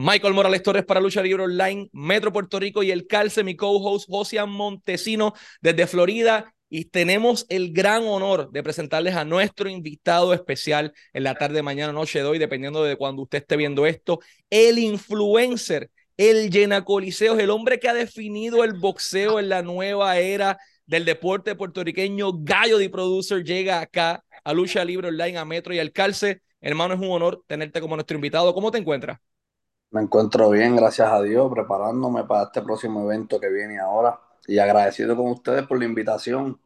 Michael Morales Torres para Lucha Libre Online, Metro Puerto Rico y el Calce, mi co-host José Montesino desde Florida. Y tenemos el gran honor de presentarles a nuestro invitado especial en la tarde, mañana, noche de hoy, dependiendo de cuando usted esté viendo esto, el influencer, el llena coliseos, el hombre que ha definido el boxeo en la nueva era del deporte puertorriqueño, Gallo de Producer, llega acá a Lucha Libre Online, a Metro y al Calce. Hermano, es un honor tenerte como nuestro invitado. ¿Cómo te encuentras? Me encuentro bien, gracias a Dios, preparándome para este próximo evento que viene ahora y agradecido con ustedes por la invitación.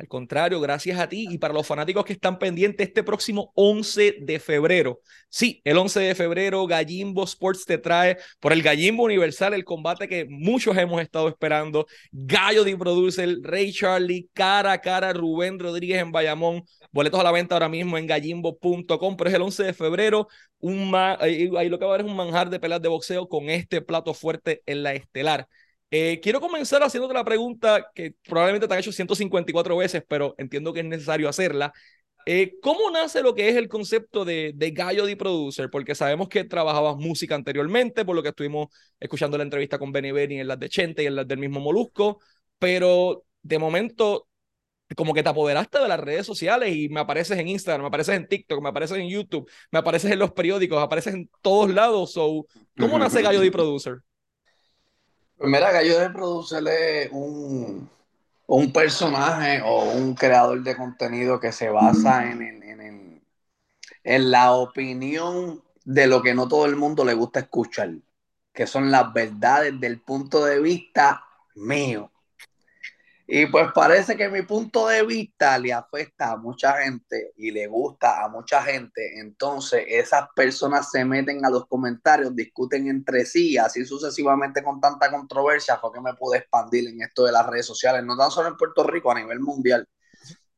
Al contrario, gracias a ti y para los fanáticos que están pendientes este próximo 11 de febrero. Sí, el 11 de febrero Gallimbo Sports te trae por el Gallimbo Universal el combate que muchos hemos estado esperando. Gallo de Producer, Ray Charlie, cara a cara Rubén Rodríguez en Bayamón. Boletos a la venta ahora mismo en gallimbo.com, pero es el 11 de febrero. Un ahí lo que va a ver es un manjar de pelas de boxeo con este plato fuerte en la estelar. Eh, quiero comenzar haciéndote la pregunta que probablemente te han hecho 154 veces, pero entiendo que es necesario hacerla. Eh, ¿Cómo nace lo que es el concepto de, de Gallo de Producer? Porque sabemos que trabajabas música anteriormente, por lo que estuvimos escuchando la entrevista con Benny Benny en las de Chente y en las del mismo Molusco, pero de momento como que te apoderaste de las redes sociales y me apareces en Instagram, me apareces en TikTok, me apareces en YouTube, me apareces en los periódicos, apareces en todos lados. So, ¿Cómo nace Gallo de Producer? Pues mira, Gallo de Producer es un, un, personaje o un creador de contenido que se basa en, en, en, la opinión de lo que no todo el mundo le gusta escuchar, que son las verdades del punto de vista mío. Y pues parece que mi punto de vista le afecta a mucha gente y le gusta a mucha gente. Entonces esas personas se meten a los comentarios, discuten entre sí, así sucesivamente con tanta controversia fue que me pude expandir en esto de las redes sociales, no tan solo en Puerto Rico, a nivel mundial.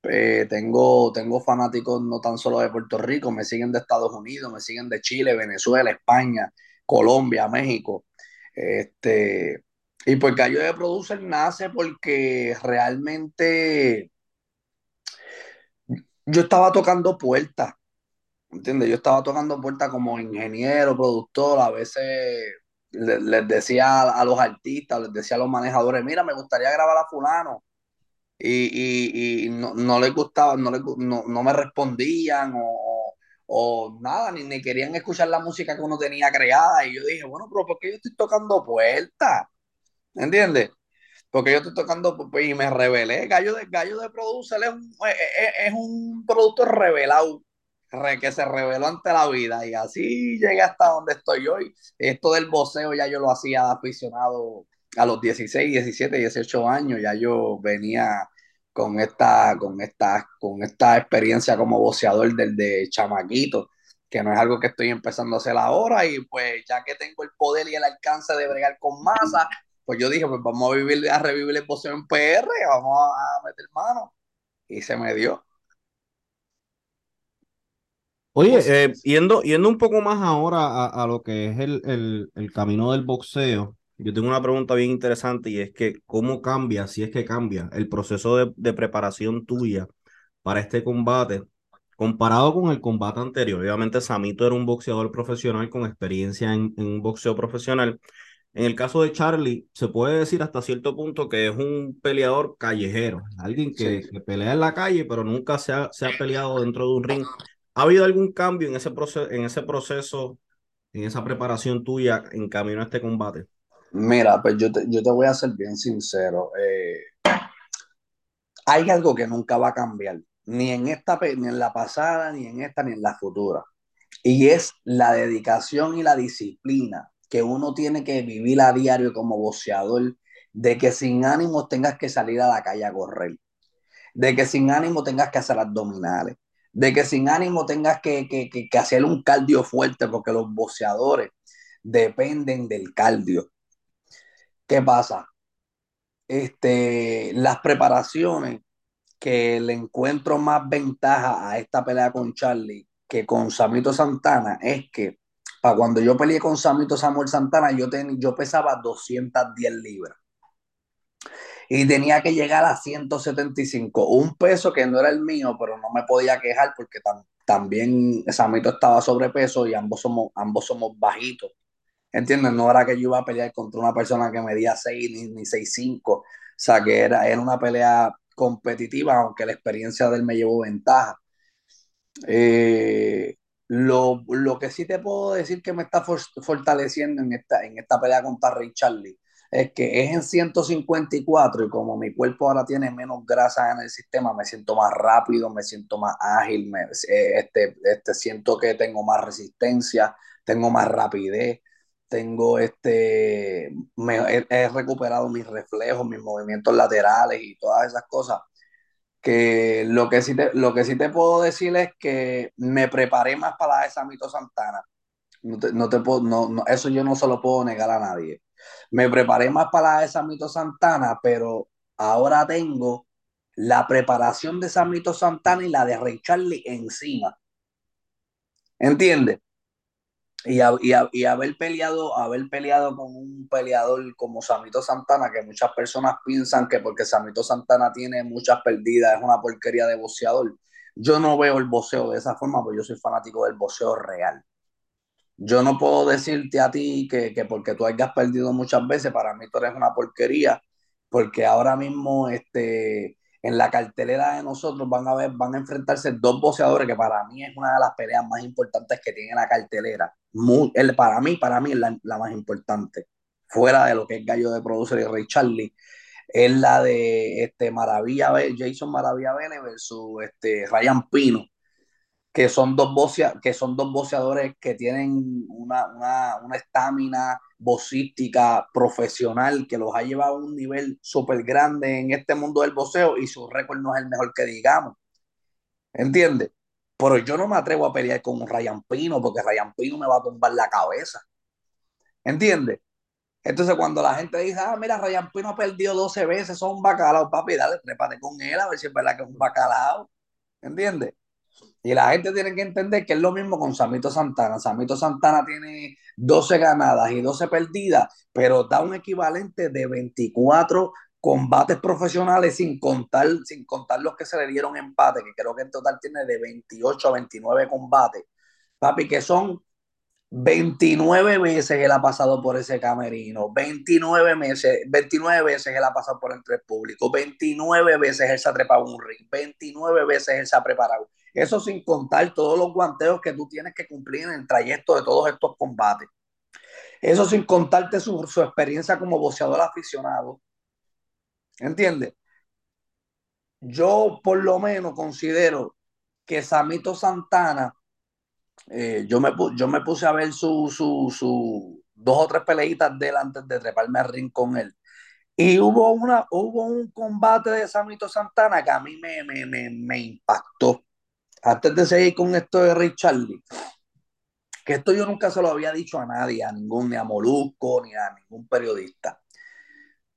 Eh, tengo, tengo fanáticos no tan solo de Puerto Rico, me siguen de Estados Unidos, me siguen de Chile, Venezuela, España, Colombia, México. Este, y pues Gallo de Producer nace porque realmente yo estaba tocando puertas, ¿entiendes? Yo estaba tocando puertas como ingeniero, productor, a veces les, decía a, los artistas, les decía a los manejadores, mira, me gustaría grabar a fulano. Y, no, les gustaba, no, no, me respondían o, o nada, ni, ni, querían escuchar la música que uno tenía creada. Y yo dije, bueno, pero ¿por qué yo estoy tocando puertas? ¿Entiendes? Porque yo estoy tocando y me revelé. Gallo de, Gallo de Producer es un, producto revelado, que se reveló ante la vida. Y así llegué hasta donde estoy hoy. Esto del voceo ya yo lo hacía aficionado a los 16, 17, 18 años. Ya yo venía con esta, con esta, con esta experiencia como voceador del de chamaquito que no es algo que estoy empezando a hacer ahora y pues ya que tengo el poder y el alcance de bregar con masa, pues yo dije, pues vamos a vivir, a revivir el boxeo en PR, vamos a, meter mano. Y se me dio. Oye, eh, yendo, yendo un poco más ahora a, lo que es el, el, camino del boxeo, yo tengo una pregunta bien interesante y es que, ¿cómo cambia, si es que cambia, el proceso de, preparación tuya para este combate comparado con el combate anterior? Obviamente, Samito era un boxeador profesional con experiencia en, en un boxeo profesional. En el caso de Charlie, se puede decir hasta cierto punto que es un peleador callejero, alguien que, pelea en la calle, pero nunca se ha, se ha, peleado dentro de un ring. ¿Ha habido algún cambio en ese, proceso, en ese proceso, en esa preparación tuya en camino a este combate? Mira, pues yo te, yo te voy a ser bien sincero. Eh, hay algo que nunca va a cambiar, ni en esta, ni en la pasada, ni en esta, ni en la futura. Y es la dedicación y la disciplina que uno tiene que vivir a diario como boxeador, de que sin ánimo tengas que salir a la calle a correr, de que sin ánimo tengas que hacer abdominales, de que sin ánimo tengas que, que, hacer un cardio fuerte, porque los boxeadores dependen del cardio. ¿Qué pasa? Este, las preparaciones que le encuentro más ventaja a esta pelea con Charlie que con Samito Santana es que para cuando yo peleé con Samito Samuel Santana, yo, yo pesaba 210 libras. Y tenía que llegar a 175, un peso que no era el mío, pero no me podía quejar porque también Samito estaba sobrepeso y ambos somos, ambos somos bajitos. ¿Entiendes? No era que yo iba a pelear contra una persona que medía 6 ni, ni 6'5". O sea, que era, era una pelea competitiva, aunque la experiencia de él me llevó ventaja. Eh, lo, lo, que sí te puedo decir que me está for, fortaleciendo en esta, en esta pelea contra Ray Charlie es que es en 154 y como mi cuerpo ahora tiene menos grasa en el sistema, me siento más rápido, me siento más ágil, me, eh, este, este, siento que tengo más resistencia, tengo más rapidez, tengo este, me, he, he recuperado mis reflejos, mis movimientos laterales y todas esas cosas que lo que sí te, lo que sí te puedo decir es que me preparé más para la de Samito Santana. No te, no te puedo, no, no, eso yo no se lo puedo negar a nadie. Me preparé más para la de Samito Santana, pero ahora tengo la preparación de Samito Santana y la de Ray Charlie encima. ¿Entiendes? Y, a, y, a, y, haber peleado haber peleado con un peleador como Samito Santana que muchas personas piensan que porque Samito Santana tiene muchas perdidas es una porquería de boxeador. Yo no veo el boxeo de esa forma porque yo soy fanático del boxeo real. Yo no puedo decirte a ti que, que porque tú hayas perdido muchas veces para mí tú eres una porquería porque ahora mismo este en la cartelera de nosotros van a ver, van a enfrentarse dos boxeadores que para mí es una de las peleas más importantes que tiene la cartelera. Muy, el, para mí, para mí es la, la, más importante. Fuera de lo que es Gallo de Producer y Ray Charlie, es la de este Maravilla Jason Maravilla Bene versus este Ryan Pino que son dos que son dos boxeadores que tienen una estamina, una, una boxística profesional que los ha llevado a un nivel súper grande en este mundo del boxeo y su récord no es el mejor que digamos. ¿Entiendes? Pero yo no me atrevo a pelear con Ryan Pino porque Ryan Pino me va a tumbar la cabeza. ¿Entiendes? Entonces, cuando la gente dice, ah, mira, Ryan Pino ha perdido 12 veces, son un bacalao, papi, dale, trépate con él a ver si es verdad que es un bacalao. ¿Entiendes? Y la gente tiene que entender que es lo mismo con Samito Santana. Samito Santana tiene 12 ganadas y 12 perdidas, pero da un equivalente de 24 combates profesionales sin contar, sin contar los que se le dieron empate, que creo que en total tiene de 28 a 29 combates. Papi, que son 29 veces él ha pasado por ese camerino, 29 meses, 29 veces él ha pasado por entre público, 29 veces él se ha trepado un ring, 29 veces él se ha preparado. Eso sin contar todos los guanteos que tú tienes que cumplir en el trayecto de todos estos combates. Eso sin contarte su, su experiencia como boxeador aficionado. ¿Entiendes? Yo por lo menos considero que Samito Santana, eh, yo, me, yo me puse a ver su, su, dos o tres peleitas de él antes de treparme al ring con él. Y hubo, una, hubo un combate de Samito Santana que a mí me, me, me impactó antes de seguir con esto de Ray Charlie, que esto yo nunca se lo había dicho a nadie, a ningún, ni a Molusco, ni a ningún periodista.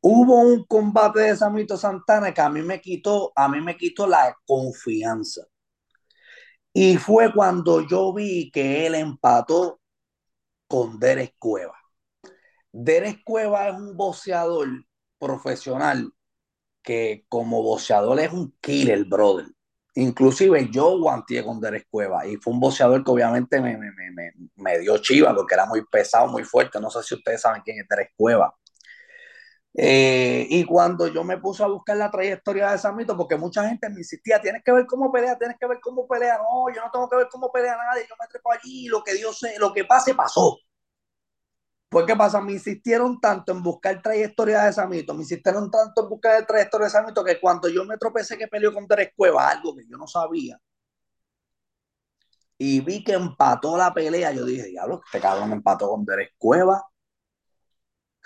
Hubo un combate de Samito Santana que a mí me quitó, a mí me quitó la confianza. Y fue cuando yo vi que él empató con Derek Cueva. Derek Cueva es un boxeador profesional que como boxeador es un killer, brother. Inclusive yo guanteé con Derek Cueva y fue un boxeador que obviamente me, me, me, me, dio chiva porque era muy pesado, muy fuerte. No sé si ustedes saben quién es Derek Cueva. Eh, y cuando yo me puse a buscar la trayectoria de Samito, porque mucha gente me insistía, tienes que ver cómo pelea, tienes que ver cómo pelea. No, yo no tengo que ver cómo pelea nadie, yo me trepo allí, lo que Dios lo que pase, pasó. Pues, ¿qué pasa? Me insistieron tanto en buscar trayectoria de Samito, me insistieron tanto en buscar trayectoria de Samito que cuando yo me tropecé que peleó con Derek Cueva, algo que yo no sabía, y vi que empató la pelea, yo dije, diablo, este cabrón empató con Derek Cueva.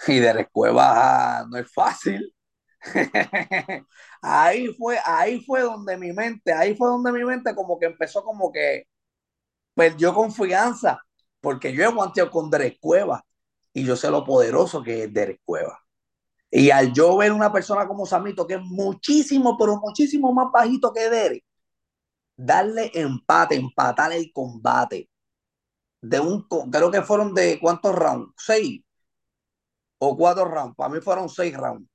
Y Derek Cueva ah, no es fácil. ahí fue, ahí fue donde mi mente, ahí fue donde mi mente como que empezó como que perdió confianza, porque yo he guanteado con Derek Cueva y yo sé lo poderoso que es Derek Cueva. Y al yo ver una persona como Samito, que es muchísimo, pero muchísimo más bajito que Derek, darle empate, empatar el combate. De un, creo que fueron de cuántos rounds, seis o cuatro rounds. Para mí fueron seis rounds.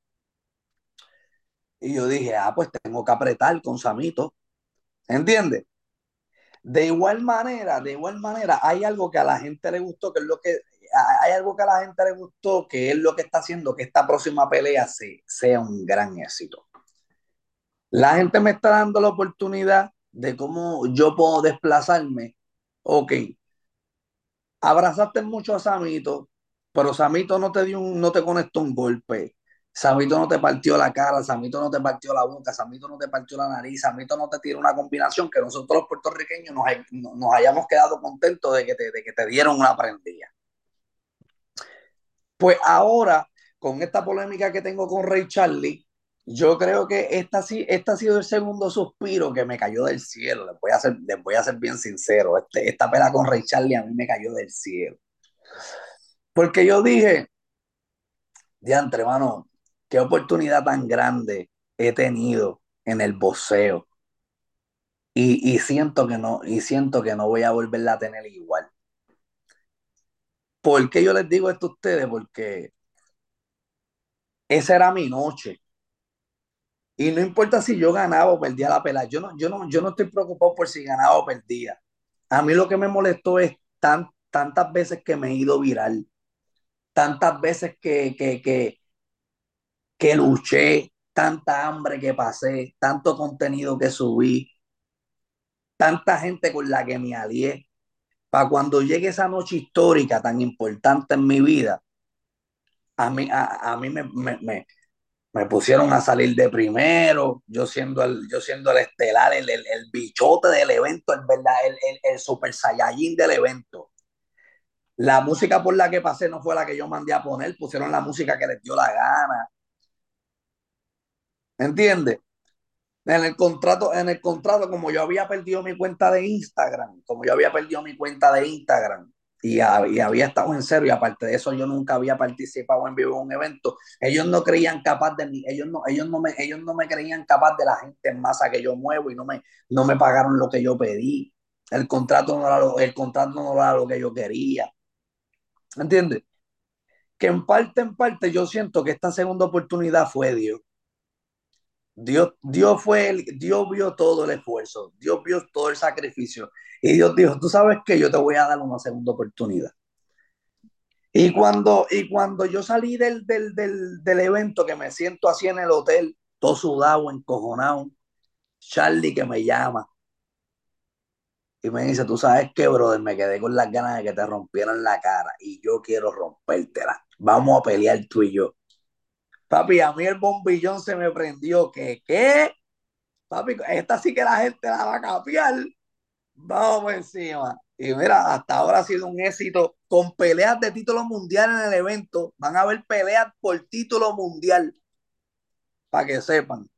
Y yo dije, ah, pues tengo que apretar con Samito. ¿Entiendes? De igual manera, de igual manera, hay algo que a la gente le gustó, que es lo que hay algo que a la gente le gustó, que es lo que está haciendo que esta próxima pelea sea un gran éxito. La gente me está dando la oportunidad de cómo yo puedo desplazarme. Ok, abrazaste mucho a Samito, pero Samito no te dio un, no te conectó un golpe. Samito no te partió la cara, Samito no te partió la boca, Samito no te partió la nariz, Samito no te tiró una combinación que nosotros los puertorriqueños nos, nos hayamos quedado contentos de que te, de que te dieron una prendida. Pues ahora, con esta polémica que tengo con Ray Charlie, yo creo que esta, esta ha sido el segundo suspiro que me cayó del cielo. Les voy a ser, les voy a ser bien sincero. Este, esta pela con Ray Charlie a mí me cayó del cielo. Porque yo dije, diantre, hermano, qué oportunidad tan grande he tenido en el boxeo. Y, y, siento que no, y siento que no voy a volverla a tener igual. ¿Por qué yo les digo esto a ustedes? Porque esa era mi noche. Y no importa si yo ganaba o perdía la pelea, yo no, yo no, yo no estoy preocupado por si ganaba o perdía. A mí lo que me molestó es tan, tantas veces que me he ido viral, tantas veces que, que, que, que luché, tanta hambre que pasé, tanto contenido que subí, tanta gente con la que me alié, para cuando llegue esa noche histórica tan importante en mi vida, a mí, a, mí me, me, me pusieron a salir de primero, yo siendo el, yo siendo el estelar, el, el, el bichote del evento, el, verdad, el, el, super saiyajin del evento. La música por la que pasé no fue la que yo mandé a poner, pusieron la música que les dio la gana. ¿Entiendes? En el contrato, en el contrato, como yo había perdido mi cuenta de Instagram, como yo había perdido mi cuenta de Instagram, y, había estado en serio y aparte de eso yo nunca había participado en vivo en un evento. Ellos no creían capaz de mí, ellos no, ellos no me, ellos no me creían capaz de la gente en masa que yo muevo y no me, no me pagaron lo que yo pedí. El contrato no era lo, el contrato no era lo que yo quería. ¿Entiendes? Que en parte, en parte, yo siento que esta segunda oportunidad fue Dios. Dios, Dios fue el, Dios vio todo el esfuerzo, Dios vio todo el sacrificio y Dios dijo, tú sabes que yo te voy a dar una segunda oportunidad. Y cuando, y cuando yo salí del, del, del, del evento, que me siento así en el hotel, todo sudado, encojonado, Charlie que me llama y me dice, tú sabes que, brother, me quedé con las ganas de que te rompieran la cara y yo quiero rompértela. Vamos a pelear tú y yo. Papi, a mí el bombillón se me prendió. ¿Qué? ¿Qué? Papi, esta sí que la gente la va a capiar. Vamos encima. Y mira, hasta ahora ha sido un éxito con peleas de título mundial en el evento. Van a haber peleas por título mundial. Para que sepan.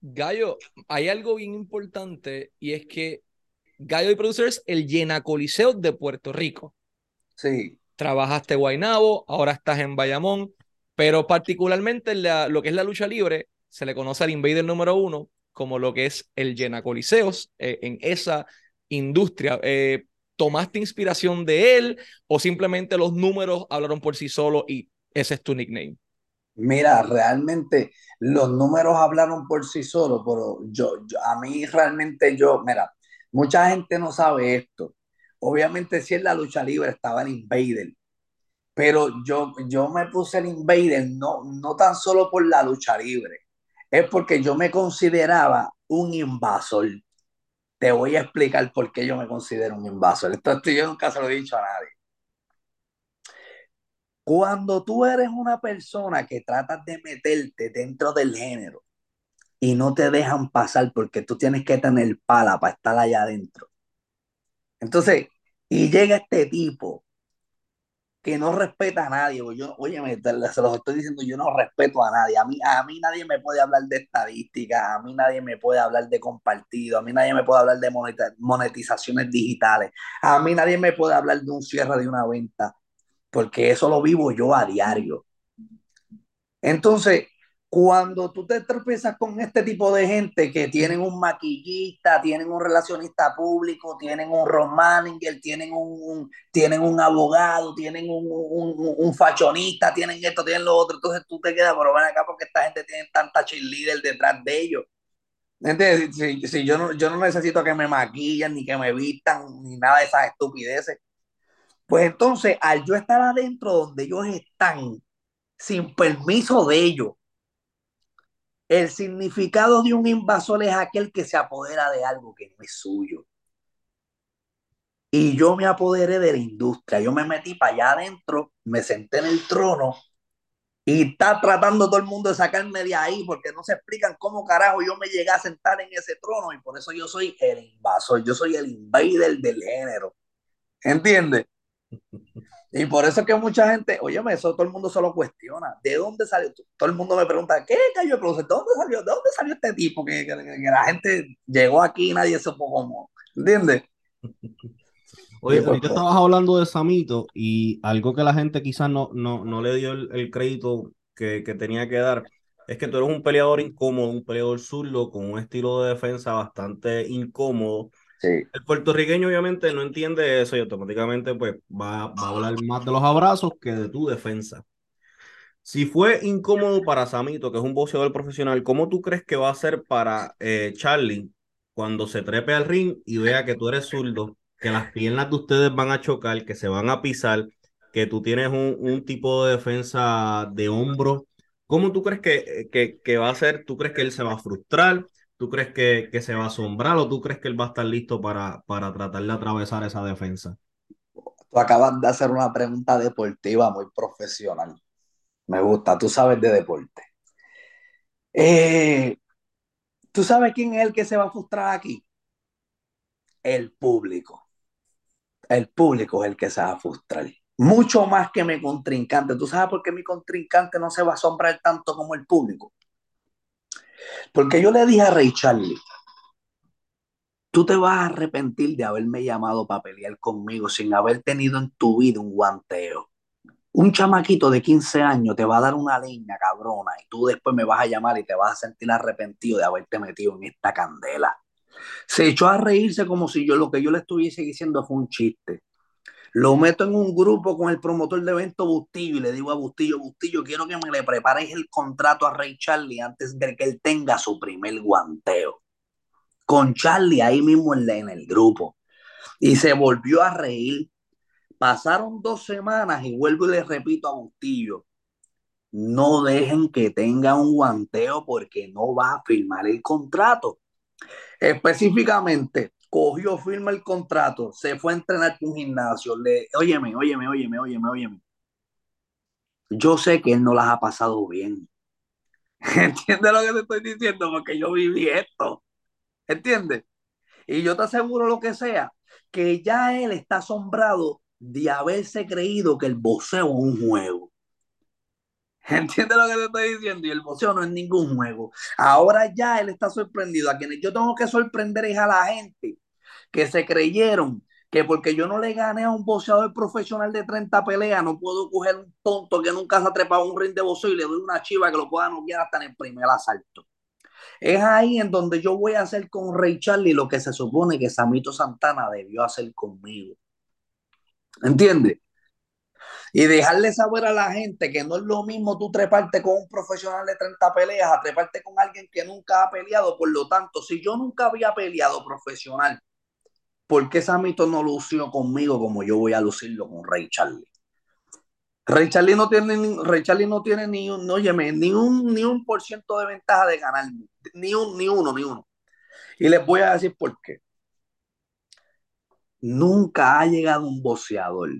Gallo, hay algo bien importante y es que Gallo y Producers, el Llena Coliseo de Puerto Rico. Sí. Trabajaste Guainabo, ahora estás en Bayamón. Pero particularmente la, lo que es la lucha libre, se le conoce al Invader número uno como lo que es el Llena Coliseos eh, en esa industria. Eh, ¿Tomaste inspiración de él o simplemente los números hablaron por sí solos y ese es tu nickname? Mira, realmente los números hablaron por sí solos, pero yo, yo, a mí realmente yo, mira, mucha gente no sabe esto. Obviamente si en la lucha libre estaba el Invader, pero yo, yo me puse el Invader no, no tan solo por la lucha libre, es porque yo me consideraba un invasor. Te voy a explicar por qué yo me considero un invasor. Esto, yo nunca se lo he dicho a nadie. Cuando tú eres una persona que tratas de meterte dentro del género y no te dejan pasar porque tú tienes que tener pala para estar allá adentro. Entonces, y llega este tipo que no respeta a nadie. Yo, oye, se los estoy diciendo, yo no respeto a nadie. A mí, a mí nadie me puede hablar de estadística, a mí nadie me puede hablar de compartido, a mí nadie me puede hablar de monetizaciones digitales, a mí nadie me puede hablar de un cierre de una venta, porque eso lo vivo yo a diario. Entonces, cuando tú te tropiezas con este tipo de gente que tienen un maquillista, tienen un relacionista público, tienen un road manager, tienen un, tienen un abogado, tienen un, un, un, fachonista, tienen esto, tienen lo otro, entonces tú te quedas, pero ven acá porque esta gente tiene tanta cheerleader detrás de ellos. ¿Entiendes? Si, si, yo, no, yo no necesito que me maquillen, ni que me vistan, ni nada de esas estupideces. Pues entonces, al yo estar adentro donde ellos están, sin permiso de ellos, el significado de un invasor es aquel que se apodera de algo que no es suyo. Y yo me apoderé de la industria. Yo me metí para allá adentro, me senté en el trono y está tratando todo el mundo de sacarme de ahí porque no se explican cómo carajo yo me llegué a sentar en ese trono y por eso yo soy el invasor, yo soy el invader del género. ¿Entiendes? Y por eso es que mucha gente, oye, eso todo el mundo se lo cuestiona. ¿De dónde salió? Todo el mundo me pregunta, ¿qué cayó el ¿De dónde salió? ¿De dónde salió este tipo? Que, que, que la gente llegó aquí y nadie supo cómo. ¿Entiendes? Oye, ahorita estabas hablando de Samito y algo que la gente quizás no, no, no le dio el, crédito que, que, tenía que dar es que tú eres un peleador incómodo, un peleador zurdo con un estilo de defensa bastante incómodo. El puertorriqueño obviamente no entiende eso y automáticamente pues va, va a hablar más de los abrazos que de tu defensa. Si fue incómodo para Samito, que es un boxeador profesional, ¿cómo tú crees que va a ser para eh, Charlie cuando se trepe al ring y vea que tú eres zurdo que las piernas de ustedes van a chocar, que se van a pisar, que tú tienes un, un tipo de defensa de hombro. ¿Cómo tú crees que, que, que, va a ser? ¿Tú crees que él se va a frustrar? ¿Tú crees que, que se va a asombrar o tú crees que él va a estar listo para, para tratar de atravesar esa defensa? Tú acabas de hacer una pregunta deportiva muy profesional. Me gusta, tú sabes de deporte. Eh, ¿Tú sabes quién es el que se va a frustrar aquí? El público el público es el que se va a frustrar. Mucho más que mi contrincante. ¿Tú sabes por qué mi contrincante no se va a asombrar tanto como el público? Porque yo le dije a Ray Charlie, tú te vas a arrepentir de haberme llamado para pelear conmigo sin haber tenido en tu vida un guanteo. Un chamaquito de 15 años te va a dar una leña cabrona y tú después me vas a llamar y te vas a sentir arrepentido de haberte metido en esta candela. Se echó a reírse como si yo lo que yo le estuviese diciendo fue un chiste. Lo meto en un grupo con el promotor de evento Bustillo y le digo a Bustillo, Bustillo, quiero que me le prepares el contrato a Rey Charlie antes de que él tenga su primer guanteo. Con Charlie ahí mismo en, el grupo. Y se volvió a reír. Pasaron dos semanas y vuelvo y le repito a Bustillo, no dejen que tenga un guanteo porque no va a firmar el contrato. Específicamente, cogió, firma el contrato, se fue a entrenar con un gimnasio. Le, óyeme, óyeme, óyeme, óyeme, óyeme. Yo sé que él no las ha pasado bien. ¿Entiendes lo que te estoy diciendo? Porque yo viví esto. ¿Entiendes? Y yo te aseguro lo que sea, que ya él está asombrado de haberse creído que el boxeo es un juego. ¿Entiendes lo que te estoy diciendo? Y el boxeo no es ningún juego. Ahora ya él está sorprendido. A quienes yo tengo que sorprender es a la gente que se creyeron que porque yo no le gané a un boxeador profesional de 30 peleas, no puedo coger un tonto que nunca se ha trepado un ring de boxeo y le doy una chiva que lo pueda noquear hasta en el primer asalto. Es ahí en donde yo voy a hacer con Ray Charlie lo que se supone que Samito Santana debió hacer conmigo. ¿Entiendes? Y dejarle saber a la gente que no es lo mismo tú treparte con un profesional de 30 peleas a treparte con alguien que nunca ha peleado. Por lo tanto, si yo nunca había peleado profesional, ¿por qué Samito no lució conmigo como yo voy a lucirlo con Ray Charlie? Ray Charlie no tiene, Ray Charlie no tiene ni un, ni un, ni un por ciento de ventaja de ganar, ni, un, ni uno, ni uno. Y les voy a decir por qué. Nunca ha llegado un boxeador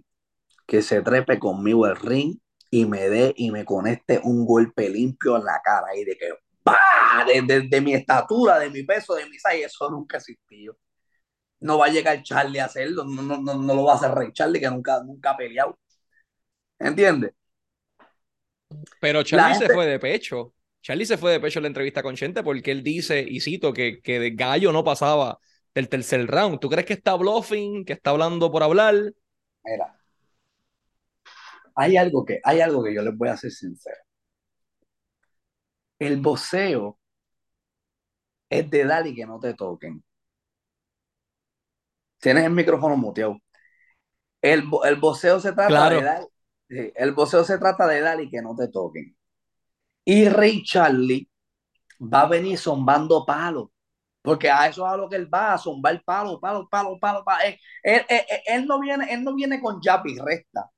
que se trepe conmigo el ring y me dé y me conecte un golpe limpio en la cara y de que ¡bah! De, mi estatura, de mi peso, de mi size, eso nunca existió. No va a llegar Charlie a hacerlo, no, no, no, no lo va a hacer Rey Charlie, que nunca, nunca ha peleado. ¿Entiendes? Pero Charlie se fue de pecho. Charlie se fue de pecho en la entrevista con Chente porque él dice, y cito, que, que de gallo no pasaba del tercer round. ¿Tú crees que está bluffing, que está hablando por hablar? Mira, hay algo que, hay algo que yo les voy a ser sincero. El voceo es de dar y que no te toquen. Tienes el micrófono muteado. El, el voceo se trata de dar. El voceo se trata de dar y que no te toquen. Y Ray Charlie va a venir zombando palos Porque a eso es a lo que él va, a zumbar palo, palo, palo, palo, palo. Él, él, él, él, no viene, él no viene con jab y resta.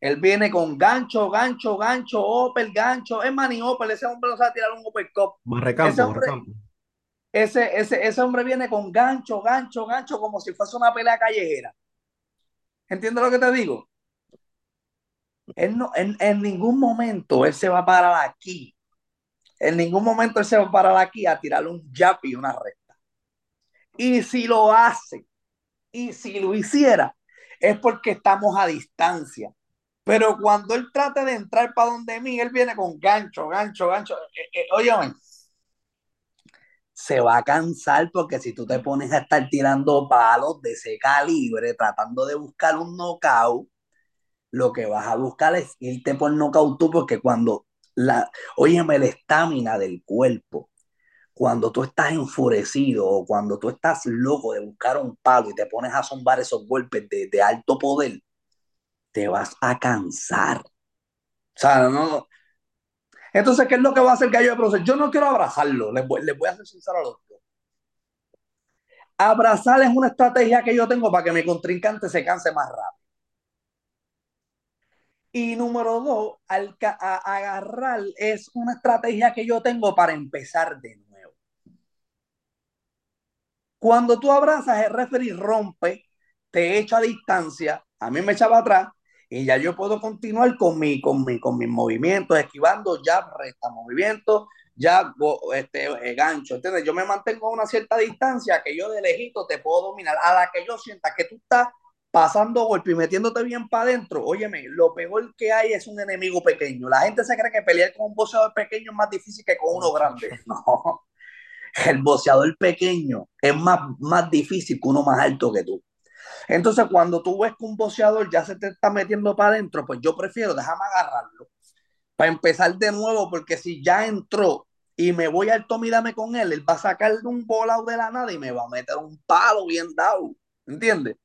Él viene con gancho, gancho, gancho, Opel, gancho. Es mani Opel, ese hombre no sabe tirar un Opel Cup. ese, hombre, ese, ese, ese hombre viene con gancho, gancho, gancho, como si fuese una pelea callejera. ¿Entiendes lo que te digo? Él no, en, en ningún momento él se va a parar aquí. En ningún momento él se va a parar aquí a tirarle un jab y una recta. Y si lo hace, y si lo hiciera, es porque estamos a distancia. Pero cuando él trate de entrar para donde mí, él viene con gancho, gancho, gancho. Eh, eh, oye, se va a cansar porque si tú te pones a estar tirando palos de ese calibre, tratando de buscar un knockout, lo que vas a buscar es irte por knockout tú, porque cuando la, óyeme, la estamina del cuerpo, cuando tú estás enfurecido o cuando tú estás loco de buscar un palo y te pones a zombar esos golpes de alto poder, te vas a cansar. O sea, no. Entonces, ¿qué es lo que va a hacer Gallo de Proceso? Yo no quiero abrazarlo, les voy, a ser sincero a los dos. Abrazar es una estrategia que yo tengo para que mi contrincante se canse más rápido. Y número dos, al agarrar es una estrategia que yo tengo para empezar de nuevo. Cuando tú abrazas, el referee rompe, te echa a distancia, a mí me echaba atrás, y ya yo puedo continuar con, mi, con, mi, con mis movimientos, esquivando ya resta movimiento, ya este, eh, gancho, ¿entiendes? Yo me mantengo a una cierta distancia que yo de lejito te puedo dominar, a la que yo sienta que tú estás pasando golpe y metiéndote bien para adentro, óyeme, lo peor que hay es un enemigo pequeño. La gente se cree que pelear con un boxeador pequeño es más difícil que con uno grande. No, el boxeador pequeño es más, más difícil que uno más alto que tú. Entonces, cuando tú ves que un boxeador ya se te está metiendo para adentro, pues yo prefiero déjame agarrarlo para empezar de nuevo, porque si ya entró y me voy al tomidame con él, él va a sacar un volado de la nada y me va a meter un palo bien dado, ¿entiendes?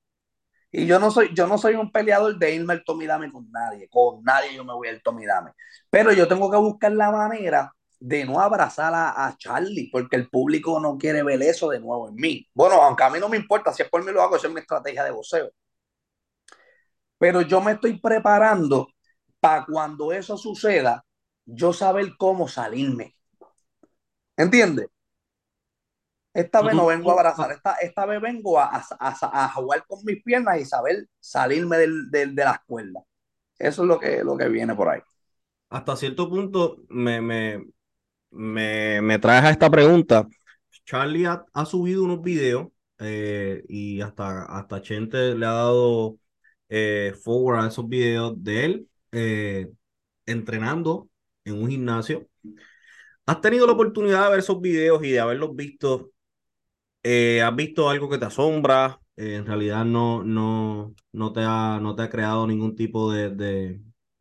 Y yo no soy, yo no soy un peleador de irme al tomidame con nadie, con nadie yo me voy al tomidame, pero yo tengo que buscar la manera de no abrazar a, Charlie, porque el público no quiere ver eso de nuevo en mí. Bueno, aunque a mí no me importa, si es por mí lo hago, esa es mi estrategia de boxeo. Pero yo me estoy preparando para cuando eso suceda, yo saber cómo salirme. ¿Entiendes? Esta vez no vengo a abrazar, esta, esta vez vengo a, a, jugar con mis piernas y saber salirme del, del, de las cuerdas. Eso es lo que, lo que viene por ahí. Hasta cierto punto me, me, me, me traes a esta pregunta. Charlie ha, subido unos videos eh, y hasta, hasta Chente le ha dado eh, forward a esos videos de él eh, entrenando en un gimnasio. ¿Has tenido la oportunidad de ver esos videos y de haberlos visto? ¿Has visto algo que te asombra? en realidad no, no, no, te ha, no te ha creado ningún tipo de,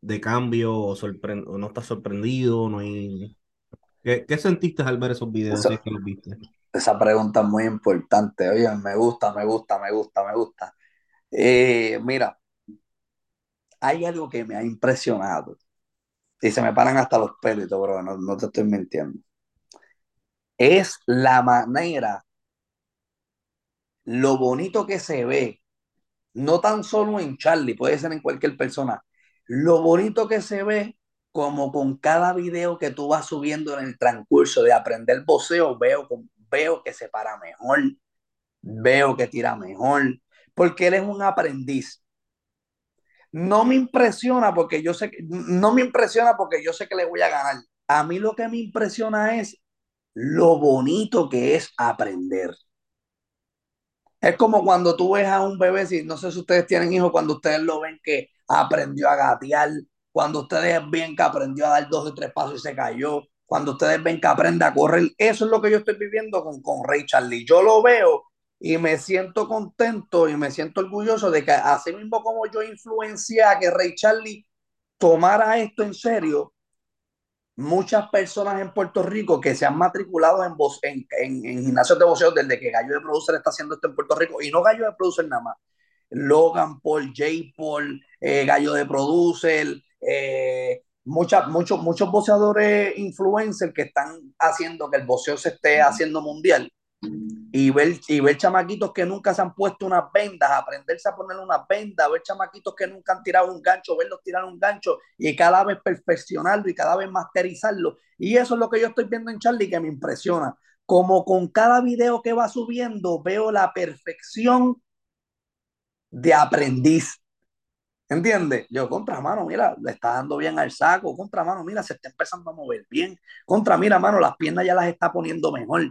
de, cambio o, o no estás sorprendido, no hay ¿Qué, sentiste al ver esos videos? Esa, que los viste? esa pregunta es muy importante. Oye, me gusta, me gusta, me gusta, me gusta. Eh, mira, hay algo que me ha impresionado y se me paran hasta los pelos, bro, no, no te estoy mintiendo. Es la manera, lo bonito que se ve, no tan solo en Charlie, puede ser en cualquier persona, lo bonito que se ve como con cada video que tú vas subiendo en el transcurso de aprender boxeo, veo, veo que se para mejor, veo que tira mejor, porque él es un aprendiz. No me impresiona porque yo sé que, no me impresiona porque yo sé que le voy a ganar. A mí lo que me impresiona es lo bonito que es aprender. Es como cuando tú ves a un bebé, si no sé si ustedes tienen hijos, cuando ustedes lo ven que aprendió a gatear, cuando ustedes ven que aprendió a dar dos o tres pasos y se cayó, cuando ustedes ven que aprende a correr, eso es lo que yo estoy viviendo con, con Ray Charlie. Yo lo veo y me siento contento y me siento orgulloso de que así mismo como yo influencié a que Ray Charlie tomara esto en serio, muchas personas en Puerto Rico que se han matriculado en, en, en, gimnasios de boxeo desde que Gallo de Producer está haciendo esto en Puerto Rico, y no Gallo de Producer nada más, Logan Paul, Jay Paul, eh, Gallo de Producer, eh, muchos, muchos boxeadores influencers que están haciendo que el boxeo se esté haciendo mundial. y ver, y ver chamaquitos que nunca se han puesto unas vendas, aprenderse a poner unas vendas, ver chamaquitos que nunca han tirado un gancho, verlos tirar un gancho y cada vez perfeccionarlo y cada vez masterizarlo. Y eso es lo que yo estoy viendo en Charlie que me impresiona. Como con cada video que va subiendo, veo la perfección de aprendiz. ¿Entiendes? Yo, contra mano, mira, le está dando bien al saco. Contra mano, mira, se está empezando a mover bien. Contra, mira, mano, las piernas ya las está poniendo mejor.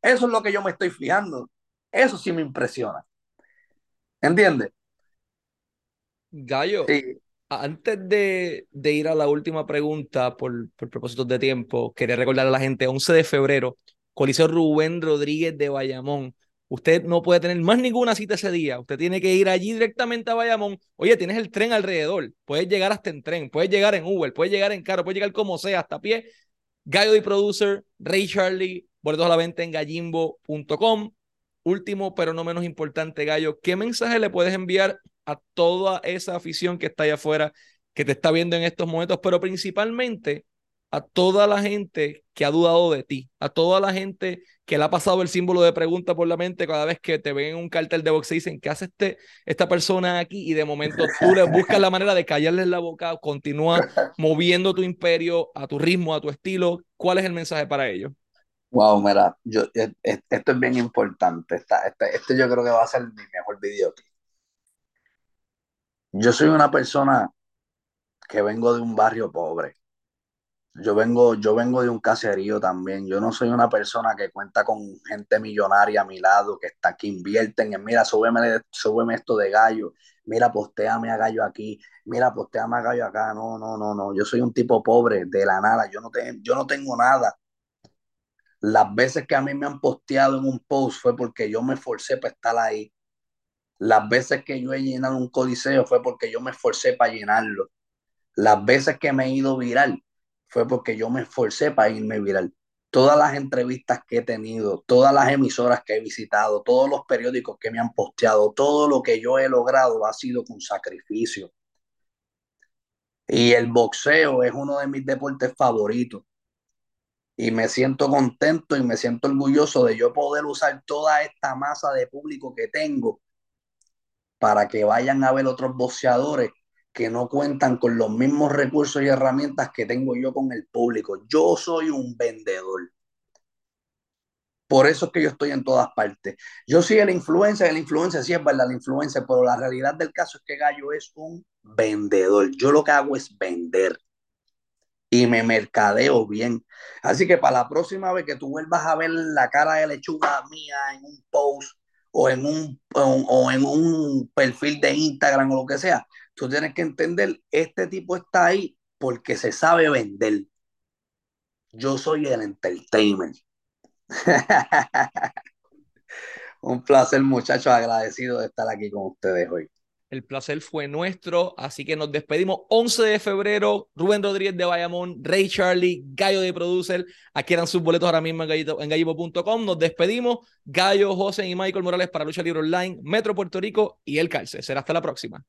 Eso es lo que yo me estoy fijando. Eso sí me impresiona. ¿Entiendes? Gallo, antes de, ir a la última pregunta, por, por propósitos de tiempo, quería recordar a la gente, 11 de febrero, Coliseo Rubén Rodríguez de Bayamón. Usted no puede tener más ninguna cita ese día. Usted tiene que ir allí directamente a Bayamón. Oye, tienes el tren alrededor. Puedes llegar hasta en tren, puedes llegar en Uber, puedes llegar en carro, puedes llegar como sea, hasta pie. Gallo de Producer, Ray Charlie, boletos a la venta en gallimbo.com. Último, pero no menos importante, Gallo, ¿qué mensaje le puedes enviar a toda esa afición que está allá afuera, que te está viendo en estos momentos, pero principalmente a toda la gente que ha dudado de ti, a toda la gente que le ha pasado el símbolo de pregunta por la mente cada vez que te ven en un cartel de box y dicen, ¿qué hace este, esta persona aquí? Y de momento tú le buscas la manera de callarles la boca, continúa moviendo tu imperio a tu ritmo, a tu estilo. ¿Cuál es el mensaje para ellos? Wow, mira, yo, e, e, esto es bien importante. Esta, este, este yo creo que va a ser mi mejor video. Yo soy una persona que vengo de un barrio pobre yo vengo, yo vengo de un caserío también. Yo no soy una persona que cuenta con gente millonaria a mi lado, que está aquí, invierten en, mira, súbeme, esto de gallo, mira, posteame a gallo aquí, mira, posteame a gallo acá. No, no, no, no. Yo soy un tipo pobre, de la nada. Yo no, yo no tengo nada. Las veces que a mí me han posteado en un post fue porque yo me esforcé para estar ahí. Las veces que yo he llenado un codiceo fue porque yo me esforcé para llenarlo. Las veces que me he ido viral fue porque yo me esforcé para irme viral. Todas las entrevistas que he tenido, todas las emisoras que he visitado, todos los periódicos que me han posteado, todo lo que yo he logrado ha sido con sacrificio. Y el boxeo es uno de mis deportes favoritos. Y me siento contento y me siento orgulloso de yo poder usar toda esta masa de público que tengo para que vayan a ver otros boxeadores que no cuentan con los mismos recursos y herramientas que tengo yo con el público. Yo soy un vendedor. Por eso es que yo estoy en todas partes. Yo soy el influencer, el influencer sí es verdad, el influencer, pero la realidad del caso es que Gallo es un vendedor. Yo lo que hago es vender y me mercadeo bien. Así que para la próxima vez que tú vuelvas a ver la cara de lechuga mía en un post o en un, o en un perfil de Instagram o lo que sea, tú tienes que entender, este tipo está ahí porque se sabe vender. Yo soy el entertainment. Un placer, muchachos, agradecido de estar aquí con ustedes hoy. El placer fue nuestro, así que nos despedimos 11 de febrero. Rubén Rodríguez de Bayamón, Ray Charlie, Gallo de Producer. Adquieran sus boletos ahora mismo en, gallipo.com. Nos despedimos. Gallo, José y Michael Morales para Lucha Libre Online, Metro Puerto Rico y El Calce. Será hasta la próxima.